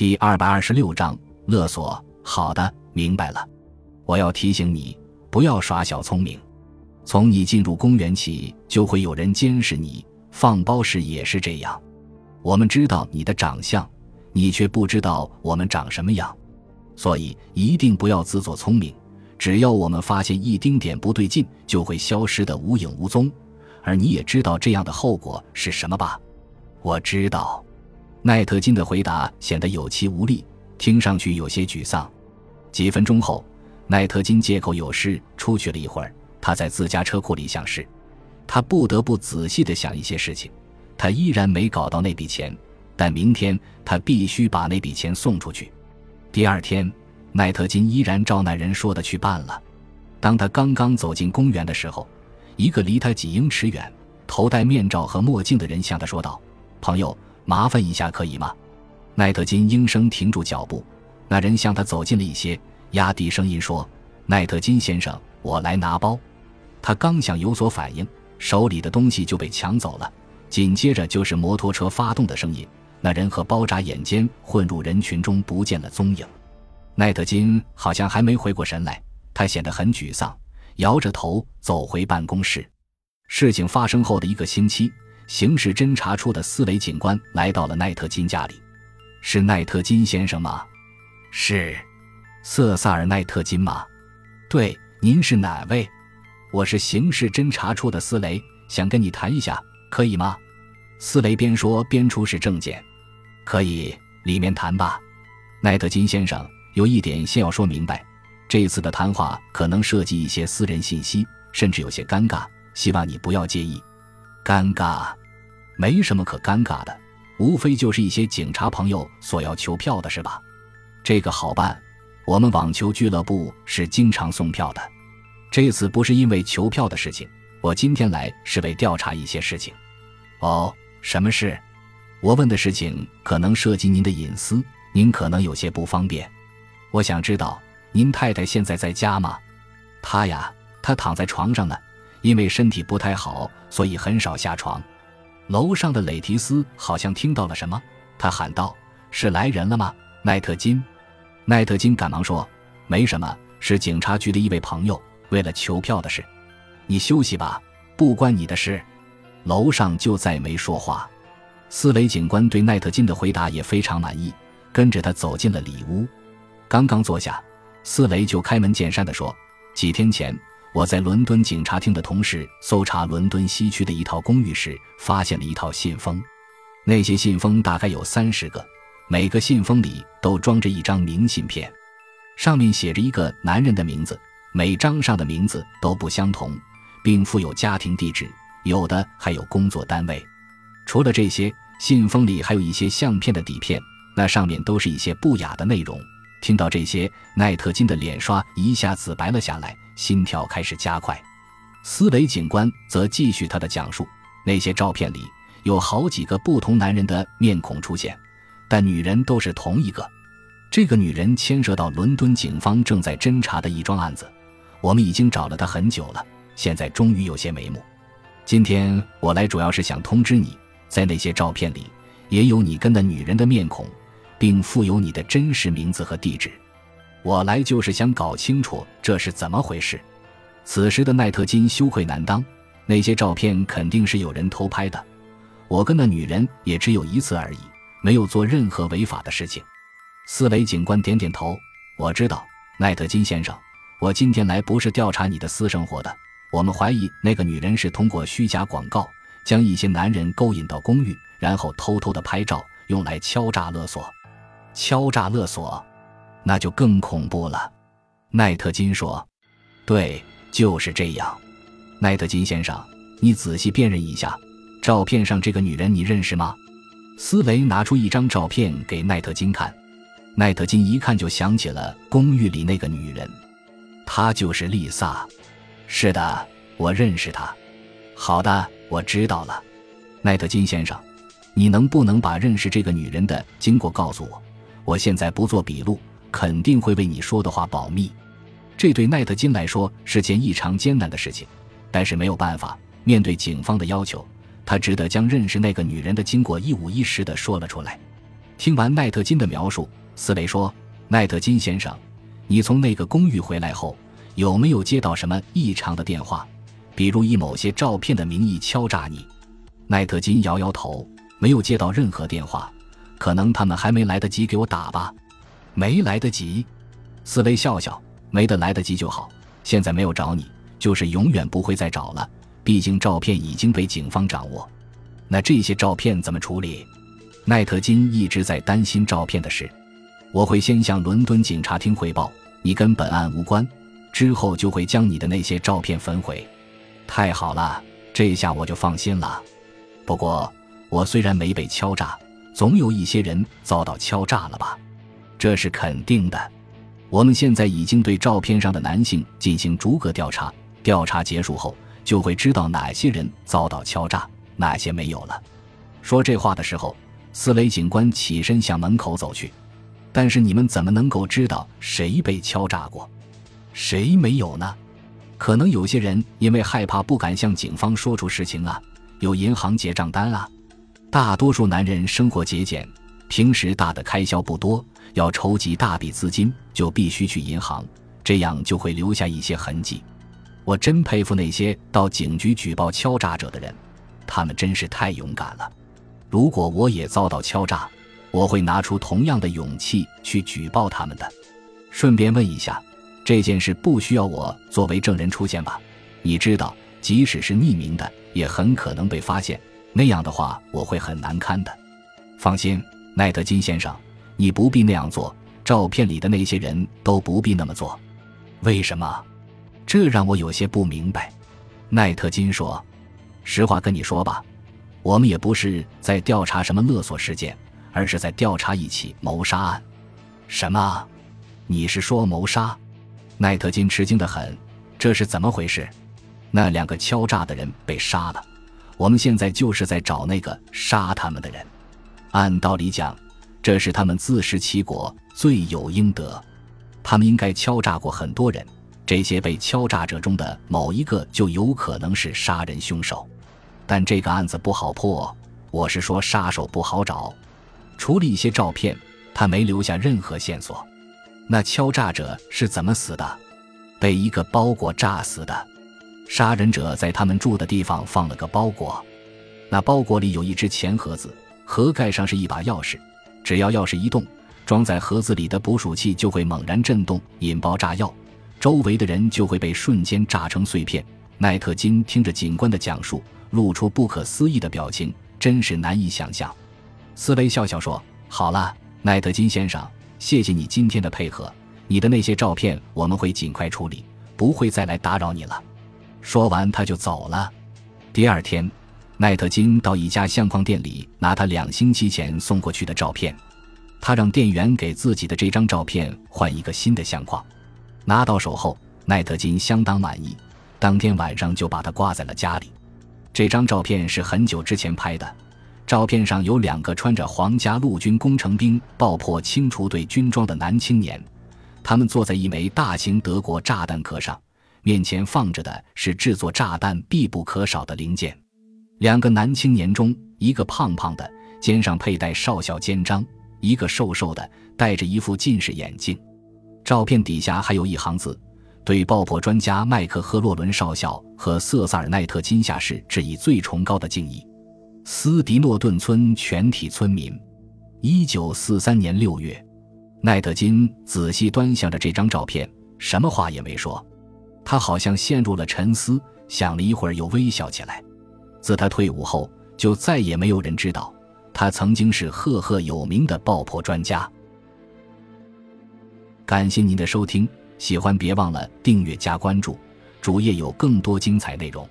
第二百二十六章勒索。好的，明白了。我要提醒你，不要耍小聪明。从你进入公园起，就会有人监视你。放包时也是这样。我们知道你的长相，你却不知道我们长什么样，所以一定不要自作聪明。只要我们发现一丁点不对劲，就会消失得无影无踪。而你也知道这样的后果是什么吧？我知道。奈特金的回答显得有气无力，听上去有些沮丧。几分钟后，奈特金借口有事出去了一会儿。他在自家车库里想事，他不得不仔细地想一些事情。他依然没搞到那笔钱，但明天他必须把那笔钱送出去。第二天，奈特金依然照那人说的去办了。当他刚刚走进公园的时候，一个离他几英尺远、头戴面罩和墨镜的人向他说道：“朋友，麻烦一下可以吗？”奈特金应声停住脚步。那人向他走近了一些，压低声音说：“奈特金先生，我来拿包。”他刚想有所反应，手里的东西就被抢走了。紧接着就是摩托车发动的声音，那人和包扎眼间混入人群中，不见了踪影。奈特金好像还没回过神来，他显得很沮丧，摇着头走回办公室。事情发生后的一个星期，刑事侦查处的斯雷警官来到了奈特金家里。是奈特金先生吗？是，瑟萨尔奈特金吗？对，您是哪位？我是刑事侦查处的斯雷，想跟你谈一下，可以吗？斯雷边说边出示证件。可以，里面谈吧。奈特金先生，有一点先要说明白，这次的谈话可能涉及一些私人信息，甚至有些尴尬，希望你不要介意。尴尬？没什么可尴尬的，无非就是一些警察朋友索要求票的是吧？这个好办，我们网球俱乐部是经常送票的。这次不是因为求票的事情，我今天来是为调查一些事情。哦，什么事？我问的事情可能涉及您的隐私，您可能有些不方便。我想知道您太太现在在家吗？她呀，她躺在床上呢，因为身体不太好，所以很少下床。楼上的雷提斯好像听到了什么，他喊道：“是来人了吗？”奈特金，奈特金赶忙说：“没什么，是警察局的一位朋友。”为了求票的事，你休息吧，不关你的事。楼上就再没说话。斯雷警官对奈特金的回答也非常满意，跟着他走进了里屋。刚刚坐下，斯雷就开门见山地说：“几天前，我在伦敦警察厅的同事搜查伦敦西区的一套公寓时，发现了一套信封。那些信封大概有三十个，每个信封里都装着一张明信片，上面写着一个男人的名字。”每张上的名字都不相同，并附有家庭地址，有的还有工作单位。除了这些，信封里还有一些相片的底片，那上面都是一些不雅的内容。听到这些，奈特金的脸刷一下子白了下来，心跳开始加快。斯雷警官则继续他的讲述：那些照片里有好几个不同男人的面孔出现，但女人都是同一个。这个女人牵涉到伦敦警方正在侦查的一桩案子。我们已经找了她很久了，现在终于有些眉目。今天我来主要是想通知你，在那些照片里也有你跟那女人的面孔，并附有你的真实名字和地址。我来就是想搞清楚这是怎么回事。此时的奈特金羞愧难当，那些照片肯定是有人偷拍的。我跟那女人也只有一次而已，没有做任何违法的事情。斯雷警官点点头，我知道，奈特金先生。我今天来不是调查你的私生活的。我们怀疑那个女人是通过虚假广告将一些男人勾引到公寓，然后偷偷的拍照，用来敲诈勒索。敲诈勒索，那就更恐怖了。奈特金说：“对，就是这样。”奈特金先生，你仔细辨认一下，照片上这个女人你认识吗？斯雷拿出一张照片给奈特金看，奈特金一看就想起了公寓里那个女人。她就是丽萨，是的，我认识她。好的，我知道了，奈特金先生，你能不能把认识这个女人的经过告诉我？我现在不做笔录，肯定会为你说的话保密。这对奈特金来说是件异常艰难的事情，但是没有办法，面对警方的要求，他只得将认识那个女人的经过一五一十的说了出来。听完奈特金的描述，斯雷说：“奈特金先生，你从那个公寓回来后，有没有接到什么异常的电话？比如以某些照片的名义敲诈你？”奈特金摇摇头，没有接到任何电话。可能他们还没来得及给我打吧？没来得及。斯雷笑笑，没得来得及就好。现在没有找你，就是永远不会再找了。毕竟照片已经被警方掌握。那这些照片怎么处理？奈特金一直在担心照片的事。我会先向伦敦警察厅汇报，你跟本案无关。之后就会将你的那些照片焚毁。太好了，这下我就放心了。不过，我虽然没被敲诈。总有一些人遭到敲诈了吧？这是肯定的。我们现在已经对照片上的男性进行逐个调查，调查结束后就会知道哪些人遭到敲诈，哪些没有了。说这话的时候，斯雷警官起身向门口走去。但是你们怎么能够知道谁被敲诈过，谁没有呢？可能有些人因为害怕不敢向警方说出实情啊，有银行结账单啊。大多数男人生活节俭，平时大的开销不多，要筹集大笔资金就必须去银行，这样就会留下一些痕迹。我真佩服那些到警局举报敲诈者的人，他们真是太勇敢了。如果我也遭到敲诈，我会拿出同样的勇气去举报他们的。顺便问一下，这件事不需要我作为证人出现吧？你知道，即使是匿名的，也很可能被发现。那样的话，我会很难堪的。放心，奈特金先生，你不必那样做。照片里的那些人都不必那么做。为什么？这让我有些不明白。奈特金说：“实话跟你说吧，我们也不是在调查什么勒索事件，而是在调查一起谋杀案。”什么？你是说谋杀？奈特金吃惊的很。这是怎么回事？那两个敲诈的人被杀了。我们现在就是在找那个杀他们的人。按道理讲，这是他们自食其果，罪有应得。他们应该敲诈过很多人，这些被敲诈者中的某一个就有可能是杀人凶手。但这个案子不好破，我是说杀手不好找。除了一些照片，他没留下任何线索。那敲诈者是怎么死的？被一个包裹炸死的。杀人者在他们住的地方放了个包裹，那包裹里有一只钱盒子，盒盖上是一把钥匙。只要钥匙一动，装在盒子里的捕鼠器就会猛然震动，引爆炸药，周围的人就会被瞬间炸成碎片。奈特金听着警官的讲述，露出不可思议的表情，真是难以想象。斯雷笑笑说：“好了，奈特金先生，谢谢你今天的配合。你的那些照片我们会尽快处理，不会再来打扰你了。”说完，他就走了。第二天，奈特金到一家相框店里拿他两星期前送过去的照片。他让店员给自己的这张照片换一个新的相框。拿到手后，奈特金相当满意，当天晚上就把它挂在了家里。这张照片是很久之前拍的，照片上有两个穿着皇家陆军工程兵爆破清除队军装的男青年，他们坐在一枚大型德国炸弹壳上。面前放着的是制作炸弹必不可少的零件。两个男青年中，一个胖胖的，肩上佩戴少校肩章；一个瘦瘦的，戴着一副近视眼镜。照片底下还有一行字：“对爆破专家麦克赫洛伦少校和瑟萨尔奈特金下士致以最崇高的敬意。”斯迪诺顿村全体村民。一九四三年六月，奈特金仔细端详着这张照片，什么话也没说。他好像陷入了沉思，想了一会儿，又微笑起来。自他退伍后，就再也没有人知道他曾经是赫赫有名的爆破专家。感谢您的收听，喜欢别忘了订阅加关注，主页有更多精彩内容。